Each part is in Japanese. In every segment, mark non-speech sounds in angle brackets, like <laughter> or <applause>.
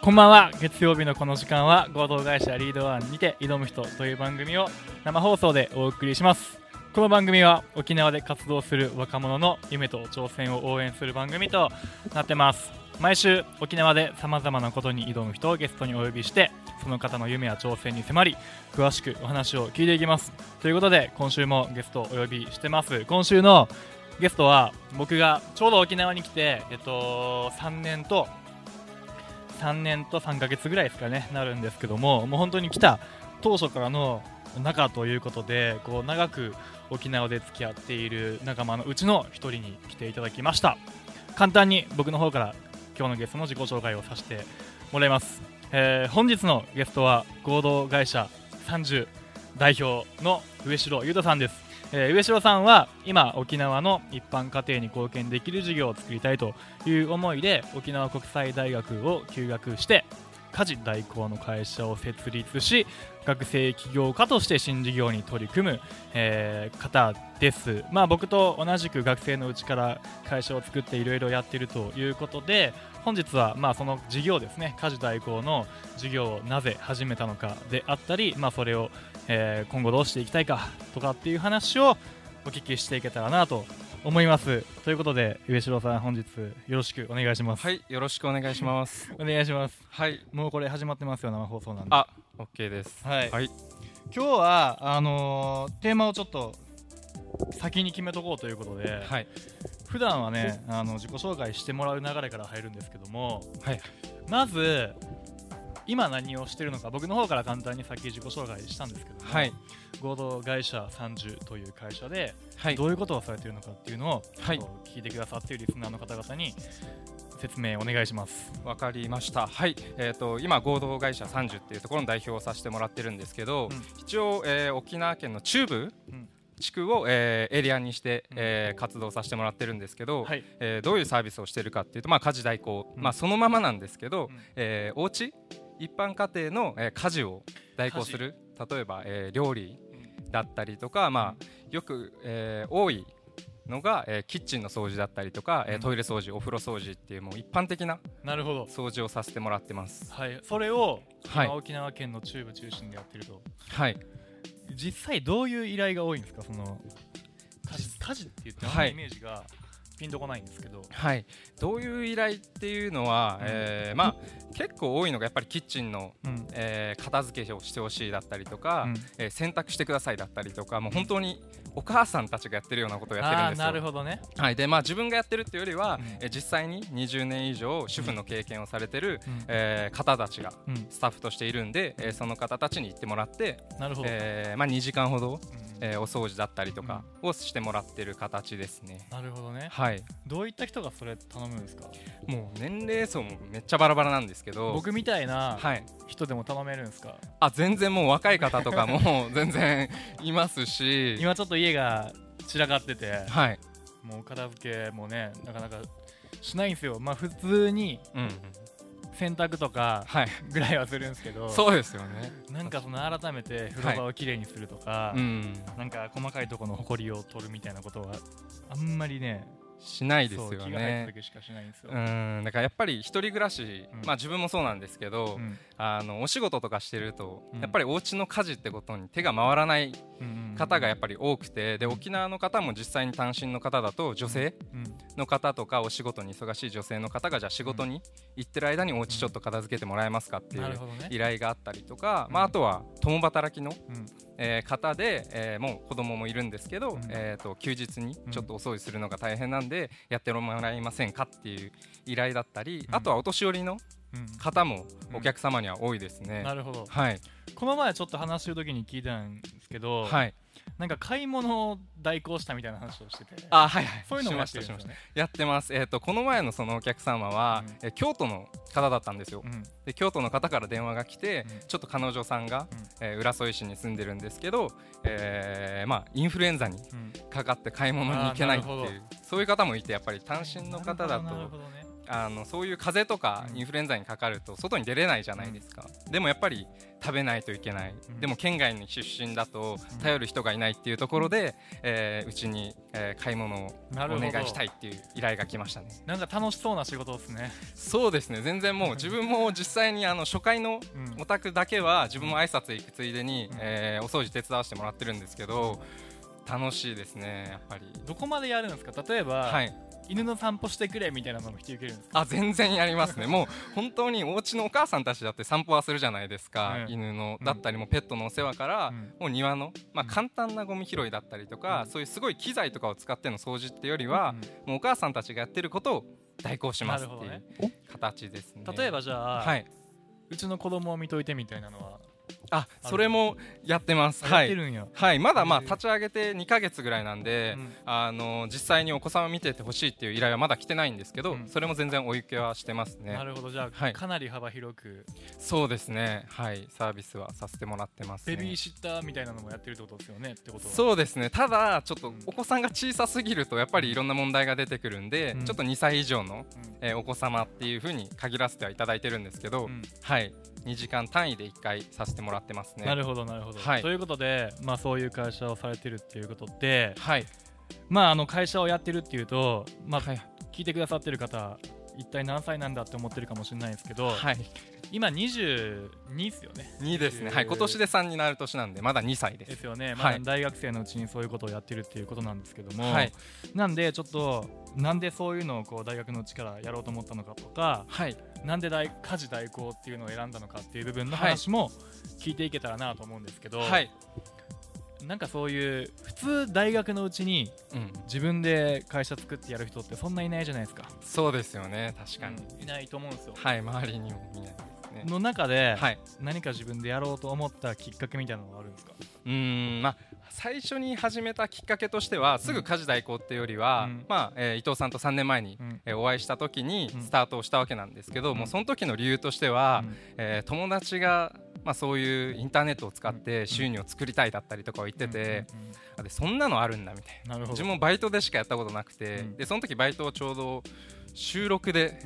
こんばんは。月曜日のこの時間は合同会社リードワンにて挑む人という番組を生放送でお送りします。この番組は沖縄で活動する若者の夢と挑戦を応援する番組となってます。毎週沖縄でさまざまなことに挑む人をゲストにお呼びしてその方の夢や挑戦に迫り詳しくお話を聞いていきます。ということで今週もゲストをお呼びしてます。今週のゲストは僕がちょうど沖縄に来て、えっと、3年と3年と3ヶ月ぐらいですかねなるんですけどももう本当に来た当初からの仲ということでこう長く沖縄で付き合っている仲間のうちの1人に来ていただきました。簡単に僕の方から今日のゲストの自己紹介をさせてもらいます、えー、本日のゲストは合同会社30代表の上城裕太さんです。えー、上城さんは今沖縄の一般家庭に貢献できる事業を作りたいという思いで沖縄国際大学を休学して家事代行の会社を設立し学生起業家として新事業に取り組む、えー、方です、まあ、僕と同じく学生のうちから会社を作っていろいろやっているということで本日はまあその事業ですね家事代行の事業をなぜ始めたのかであったり、まあ、それを、えー、今後どうしていきたいかとかっていう話をお聞きしていけたらなと思います。ということで上城さん本日よろしくお願いします。はいよろしくお願いします。お願いします。はい。もうこれ始まってますよ生放送なんで。あオッケーです。はい、はい、今日はあのー、テーマをちょっと先に決めとこうということで、はい、普段はねあの自己紹介してもらう流れから入るんですけども、はい、まず今何をしてるのか僕の方から簡単にさっき自己紹介したんですけども、はい、合同会社30という会社で、はい、どういうことをされているのかっていうのを、はい、聞いてくださっているリスナーの方々に説明お願いします。わかりました。はい、えーと、今合同会社30っていうところの代表をさせてもらってるんですけど、うん、一応、えー、沖縄県の中部、うん。地区を、えー、エリアにして、えー、活動させてもらってるんですけど、はい、えー、どういうサービスをしてるかっていうと、まあ、家事代行、うん、まあ、そのままなんですけど、うん、えー、お家一般家庭の、えー、家事を代行する。例えば、えー、料理だったりとか、まあ、よく、えー、多いのが、えー、キッチンの掃除だったりとか、えー、トイレ掃除お風呂掃除っていうもう一般的な掃除をさせてもらってます。はい。それを、はい、沖縄県の中部中心でやってると。はい。実際どういう依頼が多いんですか？その家事家事って言ってあんまイメージが、はいピンとこないんですけど、はい、どういう依頼っていうのは、うん、えー、まあ、結構多いのがやっぱりキッチンの、うん、えー、片付けをしてほしいだったりとか、うん、えー、洗濯してくださいだったりとかもう本当にお母さんたちがやってるようなことをやってるんですよ。なるほどね、はい。でまあ、自分がやってるっていうよりは、うん、え実際に20年以上主婦の経験をされてる、うん、えー、方たちがスタッフとしているんで、えー、その方たちに行ってもらってなるほど、えーまあ、2時間ほど、えー、お掃除だったりとかをしてもらってる形ですね。なるほどね。はい。どういった人がそれ頼むんですか？もう年齢層もめっちゃバラバラなんですけど。僕みたいな人でも頼めるんですか？はい、あ、全然もう若い方とかも <laughs> 全然いますし。今ちょっと家が散らかってて。はい。もう片付けもね、なかなかしないんですよ。まあ普通に。うん、うん洗濯とかぐらいはするんですけど、はい、そうですよね。なんかその改めて風呂場をきれいにするとか、はい、うん、なんか細かいところのほこりを取るみたいなことはあんまりねしないですよね。うんだからやっぱり一人暮らし、うん、まあ自分もそうなんですけど、うん、あのお仕事とかしてると、うん、やっぱりお家の家事ってことに手が回らない方がやっぱり多くて、で沖縄の方も実際に単身の方だと女性の方とかお仕事に忙しい女性の方がじゃあ仕事に行ってる間にお家ちょっと片付けてもらえますかっていう依頼があったりとか、まああとは共働きの、えー、方で、えー、もう子供もいるんですけど、うん、えーと、休日にちょっとお掃除するのが大変なんで、やってもらえませんかっていう依頼だったり、うん、あとはお年寄りの方もお客様には多いですね。なるほど、はい、この前ちょっと話する時に聞いたんですけど、はい、なんか買い物を代行したみたいな話をしてて。あはいはい。そういうのもやってるんですね。やってます。えっ、ー、とこの前のそのお客様は、うん、え京都の方だったんですよ、うん、で京都の方から電話が来て、うん、ちょっと彼女さんが、うん、えー、浦添市に住んでるんですけど、えー、まあインフルエンザにかかって買い物に行けないっていう、そういう方もいてやっぱり単身の方だと、あのそういう風邪とかインフルエンザにかかると外に出れないじゃないですか、うん、でもやっぱり食べないといけない、うん、でも県外に出身だと頼る人がいないっていうところで、えー、うちに、えー、買い物をお願いしたいっていう依頼が来ましたね。なんか楽しそうな仕事ですね。そうですね。全然もう <laughs> 自分も実際にあの初回のお宅だけは自分も挨拶行くついでに、えー、お掃除手伝わせてもらってるんですけど楽しいですねやっぱり。どこまでやるんですか？例えば、はい、犬の散歩してくれみたいなのも引き受けるんですあ全然やりますね。もう本当にお家のお母さんたちだって散歩はするじゃないですか、うん、犬のだったりもペットのお世話から、うん、もう庭の、まあ、簡単なゴミ拾いだったりとか、うん、そういうすごい機材とかを使っての掃除ってよりは、もうお母さんたちがやってることを代行しますっていう形ですね、ね、例えばじゃあ、はい、うちの子供を見といてみたいなのはあそれもやってます。はい、はい、まだまあ立ち上げて2か月ぐらいなんで、うん、あの実際にお子さんを見ててほしいっていう依頼はまだ来てないんですけど、うん、それも全然お受けはしてますね。なるほど。じゃあ、はい、かなり幅広く。そうですね。はい。サービスはさせてもらってます、ね、ベビーシッターみたいなのもやってるってことですよね。ってことそうですね。ただちょっとお子さんが小さすぎるとやっぱりいろんな問題が出てくるんで、うん、ちょっと2歳以上の、えー、お子様っていうふうに限らせてはいただいてるんですけど、はい。2時間単位で1回させてもらってますね。なるほどなるほど、はい、ということで、まあ、そういう会社をされてるっていうことで、はい。まあ、あの会社をやってるっていうと、まあ、はい、聞いてくださってる方一体何歳なんだって思ってるかもしれないですけど、はい、今22ですよね。2ですね。はい今年で3になる年なんでまだ2歳です。ですよね、まあ、大学生のうちにそういうことをやってるっていうことなんですけども、はい、なんでちょっとなんでそういうのをこう大学のうちからやろうと思ったのかとか、はい、なんで大家事代行っていうのを選んだのかっていう部分の話も聞いていけたらなと思うんですけど、はい、なんかそういう普通大学のうちに自分で会社作ってやる人ってそんないないじゃないですか。そうですよね。確かに、うん、いないと思うんですよ。はい。周りにもいないですね。の中で、はい、何か自分でやろうと思ったきっかけみたいなのがあるんですか？うん。まあ最初に始めたきっかけとしてはすぐ家事代行っていうよりは、うん、まあえー、伊藤さんと3年前に、うん、えー、お会いした時にスタートをしたわけなんですけど、うん、もうその時の理由としては、うん、えー、友達がまあ、そういうインターネットを使って収入を作りたいだったりとかを言ってて、うん、でそんなのあるんだみたいな。自分もバイトでしかやったことなくて、でその時バイトをちょうど収録で、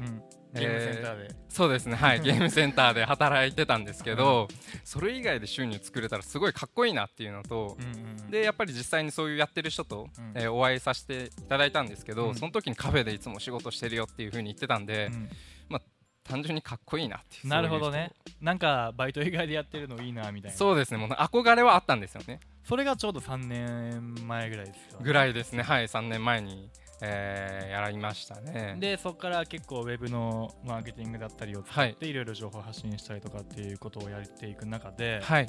ゲームセンターで、えー、そうですね。はい。<laughs> ゲームセンターで働いてたんですけど、それ以外で収入作れたらすごいかっこいいなっていうのと、うんうん、でやっぱり実際にそういうやってる人と、うん、えー、お会いさせていただいたんですけど、うん、その時にカフェでいつも仕事してるよっていうふうに言ってたんで、うん、まあ単純にかっこいいなってなるほどね。なんかバイト以外でやってるのいいなみたいな。そうですね。もう憧れはあったんですよね。それがちょうど3年前ぐらいですよ、ね、ぐらいですね。はい。3年前にえー、やりましたね。でそこから結構ウェブのマーケティングだったりを使ってい。ろいろ情報発信したりとかっていうことをやっていく中で、はい、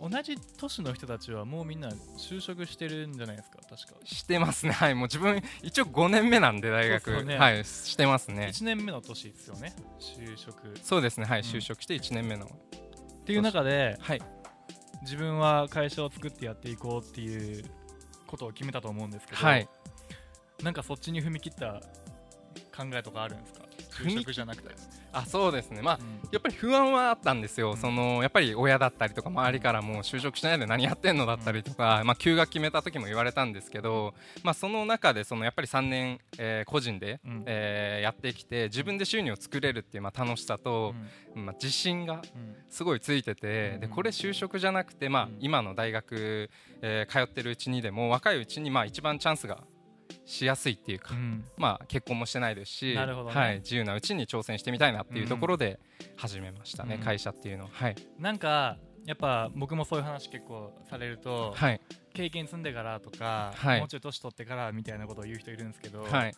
同じ都市の人たちはもうみんな就職してるんじゃないですか？確か。してますね。はい。もう自分一応5年目なんで大学、ね、はい。してますね。1年目の年ですよね。就職。そうですね。はい、うん、就職して1年目の。っていう中で、はい、自分は会社を作ってやっていこうっていうことを決めたと思うんですけど、はい、なんかそっちに踏み切った考えとかあるんですか？就職じゃなくて。あそうですね。まあ、うん、やっぱり不安はあったんですよ、うん、そのやっぱり親だったりとか周りからも就職しないで何やってんのだったりとか、うん、まあ、休学決めた時も言われたんですけど、まあ、その中でそのやっぱり3年、えー、個人で、うん、えー、やってきて自分で収入を作れるっていうまあ楽しさと、まあ、自信がすごいついてて、でこれ就職じゃなくて、まあ、今の大学、えー、通ってるうちにでも若いうちにまあ一番チャンスがしやすいっていうか、うん、まあ結婚もしてないですし、ね、はい、自由なうちに挑戦してみたいなっていうところで始めましたね、うん、会社っていうのはい。なんかやっぱ僕もそういう話結構されると、はい、経験積んでからとか、はい、もうちょい年取ってからみたいなことを言う人いるんですけど、はい、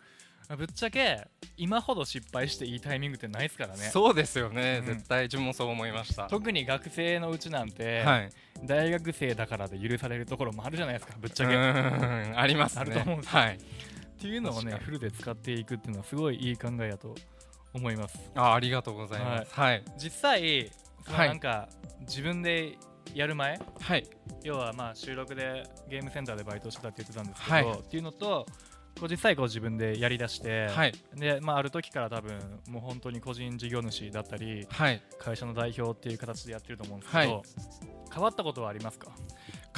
ぶっちゃけ今ほど失敗していいタイミングってないですからね。そうですよね、うん、絶対自分もそう思いました。特に学生のうちなんて、はい、大学生だからで許されるところもあるじゃないですかぶっちゃけ。ありますね。あると思うんですよ、はい。っていうのをねフルで使っていくっていうのはすごいいい考えだと思います。あありがとうございます、はい、はい、実際なんか、自分でやる前、はい、要はまあ収録でゲームセンターでバイトしてたって言ってたんですけど、はい、っていうのとこう実際こう自分でやりだして、はい、でまあ、ある時から多分もう本当に個人事業主だったり、はい、会社の代表っていう形でやってると思うんですけど、変わったことはありますか？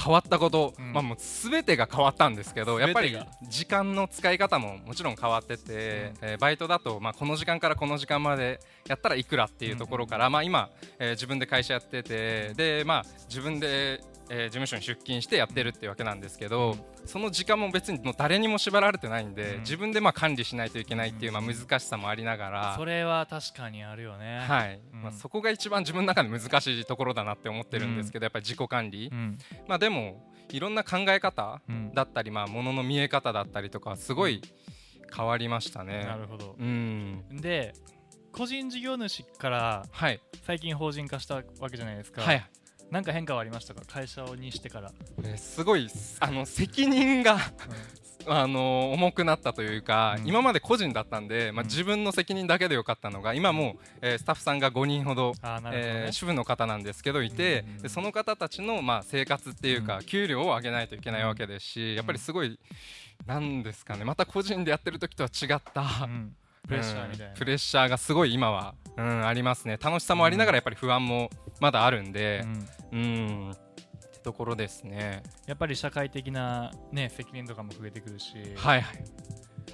変わったこと、うん、まあ、もう全てが変わったんですけどやっぱり時間の使い方ももちろん変わってて、うん、えー、バイトだと、まあ、この時間からこの時間までやったらいくらっていうところから、うん、まあ、今、えー、自分で会社やっててで、まあ、自分でえー、事務所に出勤してやってるっていうわけなんですけど、その時間も別にもう誰にも縛られてないんで、自分でまあ管理しないといけないっていうまあ難しさもありながら、それは確かにあるよね、はい。まあ、そこが一番自分の中で難しいところだなって思ってるんですけど、やっぱり自己管理、まあ、でもいろんな考え方だったり、まあ、ものの見え方だったりとかすごい変わりましたね。なるほど、うん、で個人事業主から最近法人化したわけじゃないですか、はい、何か変化はありましたか？会社にしてから、えすごいあの責任が、うん、あの重くなったというか、うん、今まで個人だったんで、まあ、自分の責任だけでよかったのが今もう、えー、スタッフさんが5人ほど、ね。えー、主婦の方なんですけどいて、うんうん、でその方たちの、まあ、生活っていうか、給料を上げないといけないわけですしやっぱりすごい、なんですかねまた個人でやってる時とは違った、プレッシャーみたいな、プレッシャーがすごい今は、うん、ありますね。楽しさもありながらやっぱり不安もまだあるんで、うん、うんってところですね。やっぱり社会的な、ね、責任とかも増えてくるし、はいはい、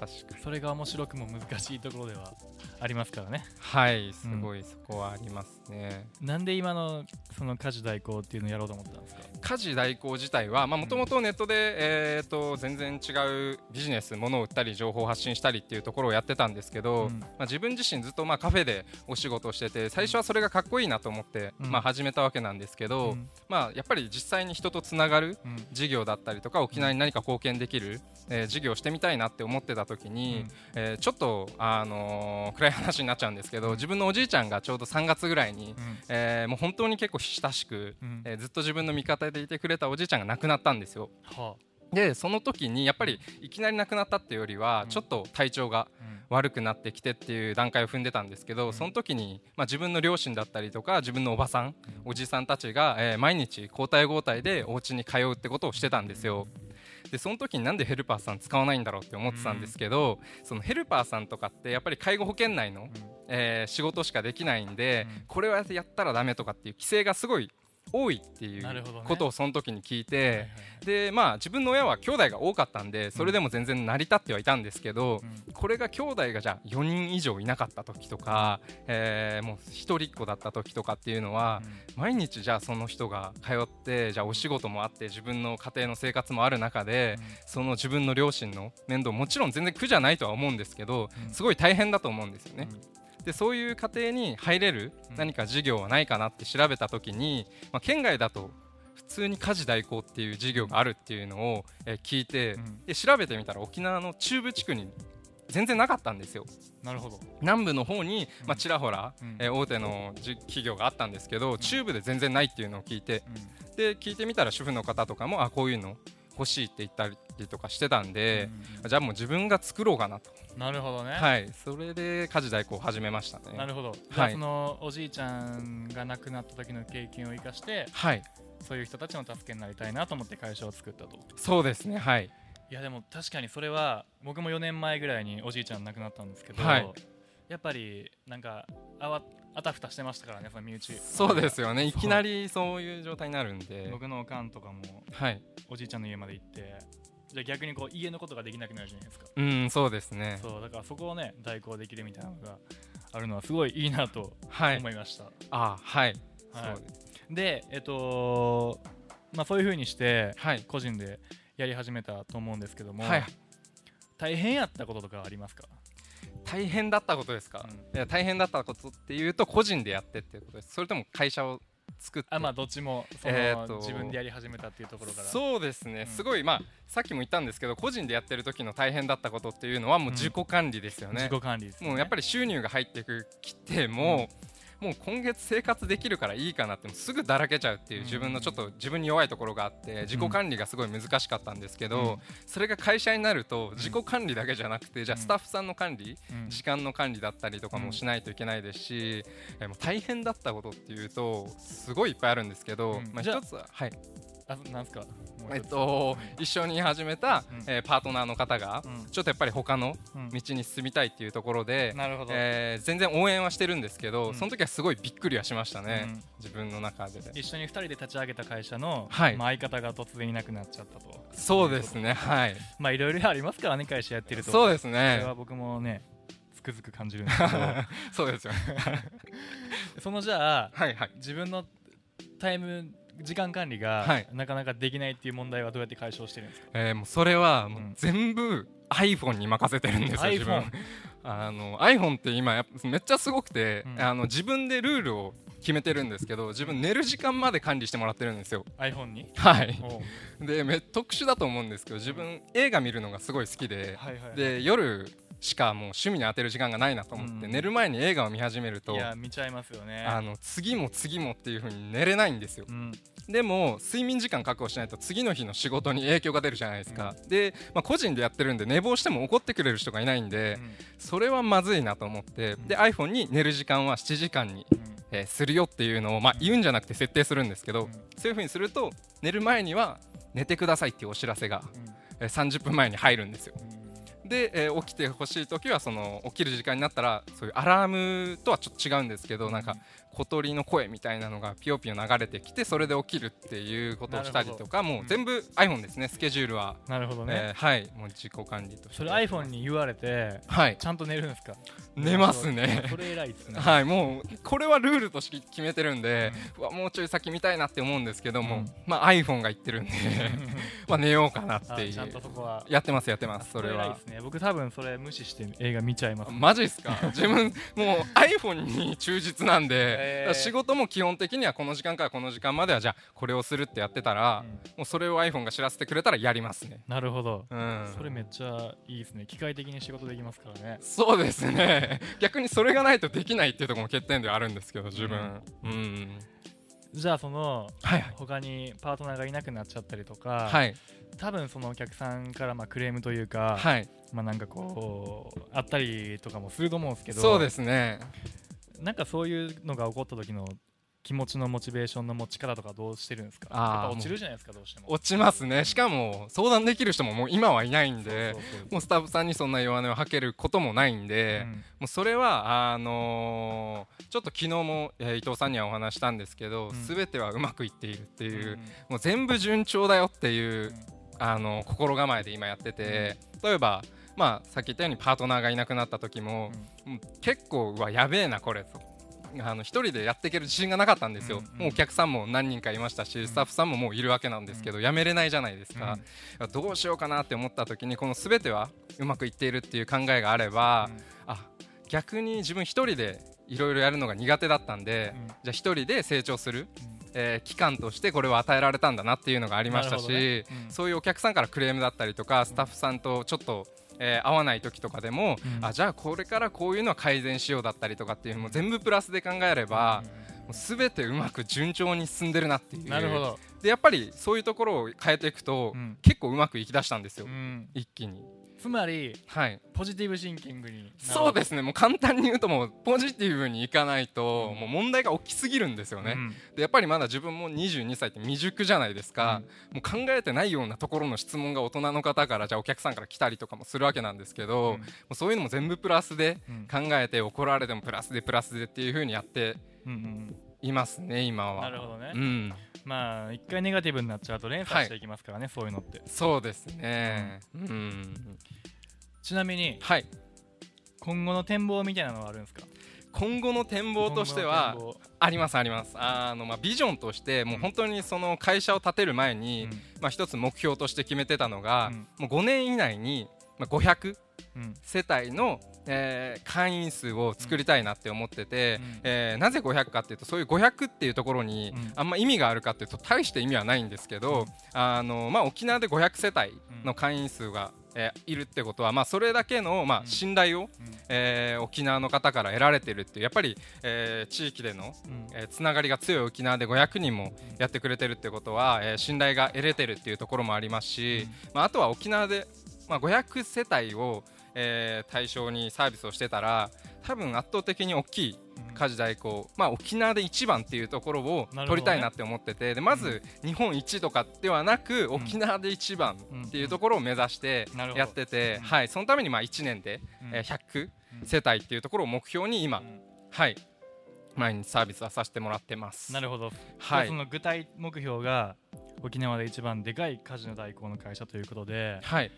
確かに。それが面白くも難しいところではありますからね。はいすごいそこはありますね、うん、なんで今のその家事代行っていうのをやろうと思ったんですか？家事代行自体はもともとネットで、えーと、全然違うビジネスものを売ったり情報を発信したりっていうところをやってたんですけど、うん、まあ、自分自身ずっとまあカフェでお仕事をしてて最初はそれがかっこいいなと思って、うん、まあ、始めたわけなんですけど、まあ、やっぱり実際に人とつながる事業だったりとか沖縄に何か貢献できる、えー、事業をしてみたいなって思ってた時に、えー、ちょっと、あのー、暗い話になっちゃうんですけど自分のおじいちゃんがちょうど3月ぐらいに、うん、えー、もう本当に結構親しく、うん、えー、ずっと自分の味方でいてくれたおじいちゃんが亡くなったんですよ。はあ、でその時にやっぱりいきなり亡くなったっていうよりは、ちょっと体調が悪くなってきてっていう段階を踏んでたんですけど、その時に、まあ、自分の両親だったりとか自分のおばさん、おじさんたちが、えー、毎日交代交代でお家に通うってことをしてたんですよ。でその時になんでヘルパーさん使わないんだろうって思ってたんですけど、うん、そのヘルパーさんとかってやっぱり介護保険内の、うん、えー、仕事しかできないんで、うん、これはやったらだめとかっていう規制がすごい多いっていうことをその時に聞いて、でまあ自分の親は兄弟が多かったんでそれでも全然成り立ってはいたんですけど、うん、これが兄弟がじゃあ4人以上いなかった時とか、うん、えー、もう一人っ子だった時とかっていうのは、うん、毎日じゃあその人が通ってじゃあお仕事もあって自分の家庭の生活もある中で、その自分の両親の面倒もちろん全然苦じゃないとは思うんですけど、すごい大変だと思うんですよね。でそういう家庭に入れる何か事業はないかなって調べた時に、まあ、県外だと普通に家事代行っていう事業があるっていうのを、え聞いて、で調べてみたら沖縄の中部地区に全然なかったんですよ。なるほど。南部の方に、まあ、ちらほら、うん、えー、大手の企業があったんですけど、中部で全然ないっていうのを聞いて、うん、で聞いてみたら主婦の方とかもあこういうの欲しいって言ったりとかしてたんで、うん、じゃあもう自分が作ろうかなと。なるほどね。はい。それで家事代行を始めましたね。なるほど。じゃあそのおじいちゃんが亡くなった時の経験を生かしてはい。そういう人たちの助けになりたいなと思って会社を作ったと。そうですね。はい。いやでも確かにそれは僕も4年前ぐらいにおじいちゃん亡くなったんですけど、はい、やっぱりなんかあわあたふたしてましたからねその身内。そうですよね。いきなりそういう状態になるんで。僕のおかんとかも、はい、おじいちゃんの家まで行ってじゃ逆にこう家のことができなくなるじゃないですか。うんそうですね。そうだからそこをね代行できるみたいなのがあるのはすごいいいなと思いました、はい、あはい、はい、でえっとまあそういうふうにして個人でやり始めたと思うんですけども、はい、大変やったこととかありますか？大変だったことですか、うん、いや大変だったことっていうと個人でやってっていうことです。それとも会社を作って。あまあどっちもその、えー、と。自分でやり始めたっていうところから。そうですね、うん、すごいまあさっきも言ったんですけど個人でやってる時の大変だったことっていうのはもう自己管理ですよね、うん、自己管理です、ね、もうやっぱり収入が入ってきても、うんもう今月生活できるからいいかなってすぐだらけちゃうっていう自分のちょっと自分に弱いところがあって自己管理がすごい難しかったんですけど、それが会社になると自己管理だけじゃなくてじゃあスタッフさんの管理、時間の管理だったりとかもしないといけないですし、えもう大変だったことっていうとすごいいっぱいあるんですけど、まあ、一つははい。あなんすか？えっと、一緒に始めた、うん、えー、パートナーの方が、うん、ちょっとやっぱり他の道に進みたいっていうところで、うん、えー、全然応援はしてるんですけど、その時はすごいびっくりはしましたね、自分の中で。一緒に2人で立ち上げた会社の、はい、まあ、相方が突然いなくなっちゃったと。そうですねはい。まあいろいろありますからね会社やってると。そうですね。それは僕もねつくづく感じるんですけど。<laughs> そうですよね。<laughs> そのじゃあ、はいはい、自分のタイム時間管理が、はい、なかなかできないっていう問題はどうやって解消してるんですか、えー、もうそれはもう全部 iPhone に任せてるんですよ、自分。あの iPhone って今やめっちゃすごくて、うん、あの自分でルールを決めてるんですけど自分寝る時間まで管理してもらってるんですよ。iPhone に？はい。でめ特殊だと思うんですけど自分映画見るのがすごい好きで、はいはいはい、で夜しかもう趣味に当てる時間がないなと思って、うん、寝る前に映画を見始めるといや見ちゃいますよね。あの次も次もっていう風に寝れないんですよ、うん、でも睡眠時間確保しないと次の日の仕事に影響が出るじゃないですか、うん、で、まあ、個人でやってるんで寝坊しても怒ってくれる人がいないんで、それはまずいなと思ってで iPhone に寝る時間は7時間に、えー、するよっていうのを、まあ、言うんじゃなくて設定するんですけど、そういう風にすると寝る前には寝てくださいっていうお知らせが、えー、30分前に入るんですよ、で、えー、起きてほしい時はその起きる時間になったらそういうアラームとはちょっと違うんですけどなんか小鳥の声みたいなのがピヨピヨ流れてきてそれで起きるっていうことをしたりとかもう全部 iPhone ですねスケジュールは。なるほどね、えー、はい。もう自己管理とそれ iPhone に言われて、はい、ちゃんと寝るんですか？寝ますね。<laughs> それ偉いですね。はい。もうこれはルールとして決めてるんで、うん、わもうちょい先見たいなって思うんですけども、うん、まあ iPhone が言ってるんでまあ寝ようかなっていう。ちゃんとそこは。やってますやってます。それは。ね、僕多分それ無視して映画見ちゃいます、マジですか？自分もう iPhone に忠実なんで、えー、仕事もも基本的にはこの時間からこの時間まではじゃあこれをするってやってたら、うん、もうそれを iPhone が知らせてくれたらやりますね。なるほど、うん、それめっちゃいいですね。機械的に仕事できますからね。そうですね。<laughs> 逆にそれがないとできないっていうところも欠点ではあるんですけど自分。うん、うん。じゃあその、はいはい、他にパートナーがいなくなっちゃったりとか、はい、多分そのお客さんからまあクレームというか、はい、まあなんかこうあったりとかもすると思うんですけど。そうですねなんかそういうのが起こった時の気持ちのモチベーションの持ち方とかどうしてるんですか？やっぱ落ちるじゃないですかどうしても。落ちますね。しかも相談できる人ももう今はいないんでもうスタッフさんにそんな弱音を吐けることもないんで、うん、もうそれはあのー、ちょっと昨日も、えー、伊藤さんにはお話したんですけど、す、う、べ、ん、てはうまくいっているっていう、うん、もう全部順調だよっていう、うん、あの心構えで今やってて、例えばまあさっき言ったようにパートナーがいなくなった時も、結構うわやべえなこれと。あの一人でやっていける自信がなかったんですよ、うんうん、もうお客さんも何人かいましたし、うん、スタッフさんももういるわけなんですけど、うん、やめれないじゃないですか、うん、どうしようかなって思った時にこの全てはうまくいっているっていう考えがあれば、あ逆に自分一人でいろいろやるのが苦手だったんで、じゃあ一人で成長する、えー、期間としてこれを与えられたんだなっていうのがありましたし、ね。うん、そういうお客さんからクレームだったりとかスタッフさんとちょっとえー、合わない時とかでも、うん、あじゃあこれからこういうのは改善しようだったりとかっていうのも全部プラスで考えれば、すべてうまく順調に進んでるなっていうなるほど。でやっぱりそういうところを変えていくと、うん、結構うまくいきだしたんですよ、うん、一気に。つまり、はい、ポジティブシンキングにそうですね。もう簡単に言うともうポジティブにいかないと、うん、もう問題が大きすぎるんですよね、うん、でやっぱりまだ自分も22歳って未熟じゃないですか、うん、もう考えてないようなところの質問が大人の方からじゃあお客さんから来たりとかもするわけなんですけど、もうそういうのも全部プラスで考えて怒られてもプラスでプラスでっていうふうにやっていますね今は。なるほどね、うんまあ一回ネガティブになっちゃうと連鎖していきますからね、はい、そういうのって。そうですね。うん、うん、ちなみに、はい、今後の展望みたいなのはあるんですか？今後の展望としてはありますあります。あの、まあ、ビジョンとしてもう本当にその会社を建てる前に、うん、まあ、一つ目標として決めてたのが、うん、もう5年以内に、まあ、500世帯の、えー、会員数を作りたいなって思ってて、うん、えー、なぜ500かっていうとそういう500っていうところにあんま意味があるかっていうと大して意味はないんですけど、あのまあ、沖縄で500世帯の会員数がえー、いるってことは、まあ、それだけの、まあ、信頼を、うん、えー、沖縄の方から得られてるっていうやっぱり、えー、地域での、うん、えー、つながりが強い沖縄で500人もやってくれてるってことは、えー、信頼が得れてるっていうところもありますし、うん、まあ、あとは沖縄で、まあ、500世帯を、えー、対象にサービスをしてたら多分圧倒的に大きい家事代行、まあ、沖縄で一番っていうところを取りたいなって思ってて、ね、でまず日本一とかではなく、沖縄で一番っていうところを目指してやってて、はい、そのためにまあ1年で、え100世帯っていうところを目標に今、はい。毎日サービスはさせてもらってます。なるほど、はい、その具体目標が沖縄で一番でかいカジノ代行の会社ということで、はい、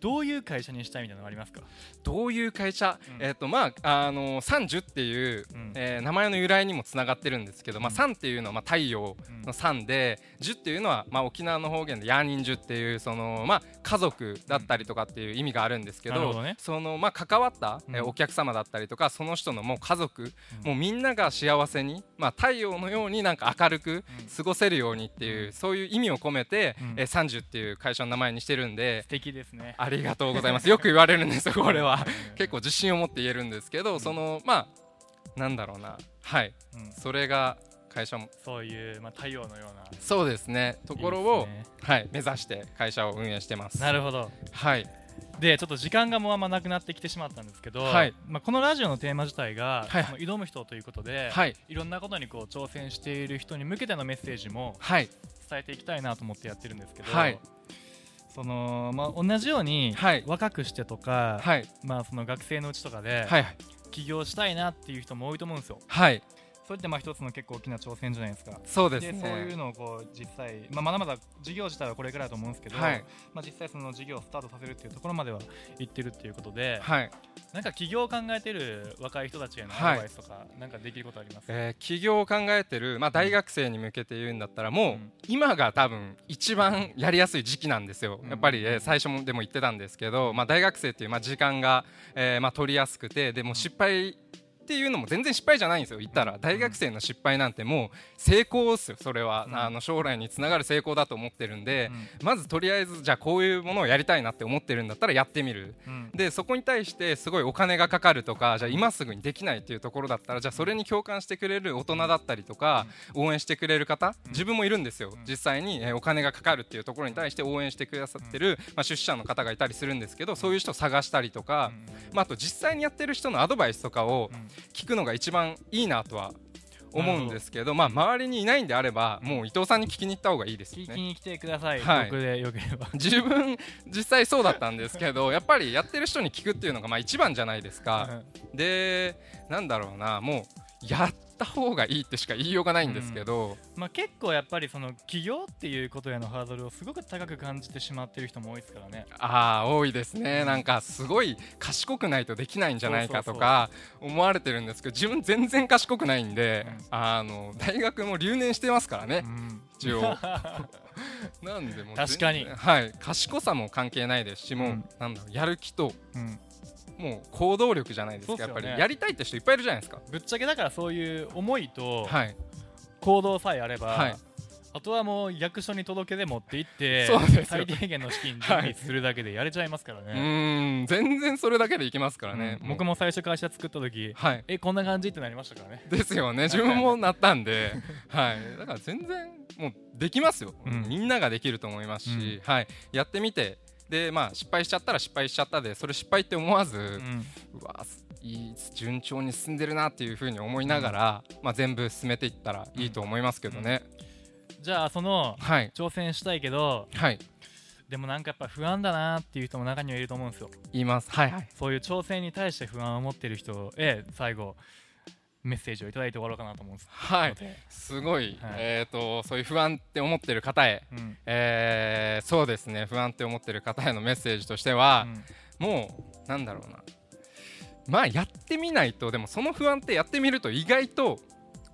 どういう会社にしたいみたいなのありますか？どういう会社、うん、えっ、ー、とまああの三十っていう、うん、えー、名前の由来にもつながってるんですけど、うん、まあ三っていうのはまあ太陽の三で、十っていうのはまあ沖縄の方言でヤーニンジュっていうそのまあ家族だったりとかっていう意味があるんですけど、どね、そのまあ関わった、えー、お客様だったりとかその人のもう家族、もうみんなが幸せにまあ太陽のようになんか明るく過ごせるようにっていう、そういう意味を込めて、うん、えー、30っていう会社の名前にしてるんで。素敵ですねありがとうございます。よく言われるんですよ <laughs> これは。結構自信を持って言えるんですけど、そのまあなんだろうな。はい、それが会社も。そういう、まあ、太陽のような。そうですね。ところを、ね、はい、目指して会社を運営してます。なるほど。はい。でちょっと時間がもうあんまなくなってきてしまったんですけど、はい、まあ、このラジオのテーマ自体が、はい、挑む人ということで、はい、いろんなことにこう挑戦している人に向けてのメッセージも伝えていきたいなと思ってやってるんですけど、はい、そのまあ、同じように若くしてとか、まあ、その学生のうちとかで、起業したいなっていう人も多いと思うんですよ。はいそれってまあ一つの結構大きな挑戦じゃないですか。そうですね。そういうのをこう実際、まあ、まだまだ事業自体はこれからだと思うんですけど、はい、まあ、実際その事業をスタートさせるっていうところまでは行ってるっていうことで、はい、なんか起業を考えてる若い人たちへのアドバイスとか、はい、なんかできることありますか、えー、起業を考えてる、まあ、大学生に向けて言うんだったらもう、今が多分一番やりやすい時期なんですよ、やっぱり、えー、最初もでも言ってたんですけど、まあ、大学生っていう、まあ、時間が、えーまあ、取りやすくてでも失敗っていうのも全然失敗じゃないんですよ。言ったら。大学生の失敗なんてもう成功ですよそれは、うん、あの将来につながる成功だと思ってるんで、うん、まずとりあえずじゃあこういうものをやりたいなって思ってるんだったらやってみる、うん、でそこに対してすごいお金がかかるとかじゃあ今すぐにできないっていうところだったらじゃあそれに共感してくれる大人だったりとか、応援してくれる方自分もいるんですよ。実際に、えお金がかかるっていうところに対して応援してくださってる、まあ、出資者の方がいたりするんですけどそういう人を探したりとか、まあ、あと実際にやってる人のアドバイスとかを聞くのが一番いいなとは思うんですけど、まあ、周りにいないんであれば、もう伊藤さんに聞きに行った方がいいですよね。聞きに来てください、はい、僕でよければ。自分、実際そうだったんですけど、やっぱりやってる人に聞くっていうのがまあ一番じゃないですか。で、なんだろうな、もう、やった方がいいってしか言いようがないんですけど、うん、まあ、結構やっぱりその起業っていうことへのハードルをすごく高く感じてしまっている人も多いですからね。ああ多いですね、なんかすごい賢くないとできないんじゃないかとか思われてるんですけど自分全然賢くないんで、うん、あの大学も留年してますからね、うん、一応。<laughs> なんでも確かに。はい。賢さも関係ないですしもう、なんだろうやる気と、うんもう行動力じゃないですか、ね、やっぱり。やりたいって人いっぱいいるじゃないですか。ぶっちゃけだからそういう思い。と行動さえあれば、はい、あとはもう役所に届けで持って行って <laughs> 最低限の資金準備するだけでやれちゃいますからね、はい、うん全然それだけでいきますからね、うん、僕も最初会社作った時、はい、えこんな感じってなりましたからね。ですよね。自分もなったんで。はい。だから全然もうできますよ、うん、みんなができると思いますし、うん、はい。やってみてでまあ失敗しちゃったら失敗しちゃったでそれ失敗って思わず、うん、うわいい順調に進んでるなっていうふうに思いながら、うん、まあ、全部進めていったらいいと思いますけどね、うん、じゃあその、はい、挑戦したいけど、はい、でもなんかやっぱ不安だなっていう人も中にはいると思うんですよ。言います。はいはい。そういう挑戦に対して不安を持ってる人へ最後メッセージをいただいて終わろうかなと思うんです。はい。すごい、はい、えーと、そういう不安って思ってる方へ、うん、えー、そうですね。不安って思ってる方へのメッセージとしては、うん、もうなんだろうな。まあやってみないとでもその不安ってやってみると意外と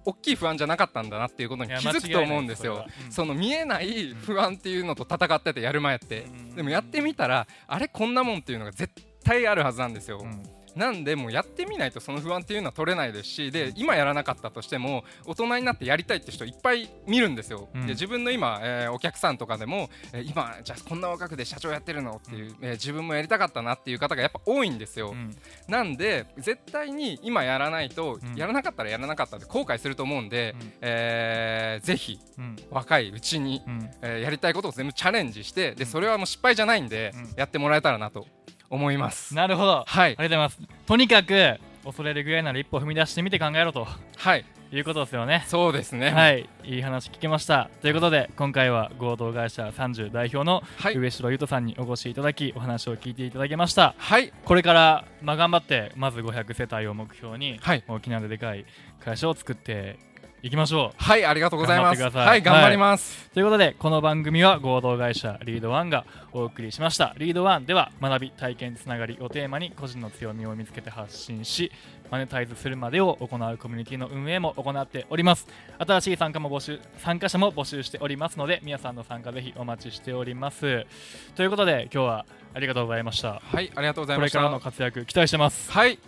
大きい不安じゃなかったんだなっていうことに気づくと思うんですよ、そうん、その見えない不安っていうのと戦っててやる前って、うん、でもやってみたらあれこんなもんっていうのが絶対あるはずなんですよ、うんなんでもうやってみないとその不安っていうのは取れないですしで今やらなかったとしても大人になってやりたいって人いっぱい見るんですよ、うん、で自分の今、えー、お客さんとかでも、えー、今じゃあこんな若くで社長やってるのっていう、うん、えー、自分もやりたかったなっていう方がやっぱ多いんですよ、うん、なんで絶対に今やらないと、やらなかったらやらなかったって後悔すると思うんで、うん、えー、ぜひ、若いうちに、えー、やりたいことを全部チャレンジしてでそれはもう失敗じゃないんで、やってもらえたらなと思います。なるほど、はい、ありがとうございます。とにかく恐れるぐらいなら一歩踏み出してみて考えろと。はい。いうことですよね。そうですね。はい。いい話聞けました。ということで今回は合同会社30代表の宇江城雄斗さんにお越しいただきお話を聞いていただきました。はい。これからまあ頑張ってまず500世帯を目標に、はい、沖縄ででかい会社を作っていきましょう。はいありがとうございます。はい頑張ります、はい、ということでこの番組は合同会社リードワンがお送りしました。リードワンでは学び体験つながりをテーマに個人の強みを見つけて発信しマネタイズするまでを行うコミュニティの運営も行っております。新しい参加も募集参加者も募集しておりますので皆さんの参加ぜひお待ちしております。ということで今日はありがとうございました。はいありがとうございました。これからの活躍期待してます。はい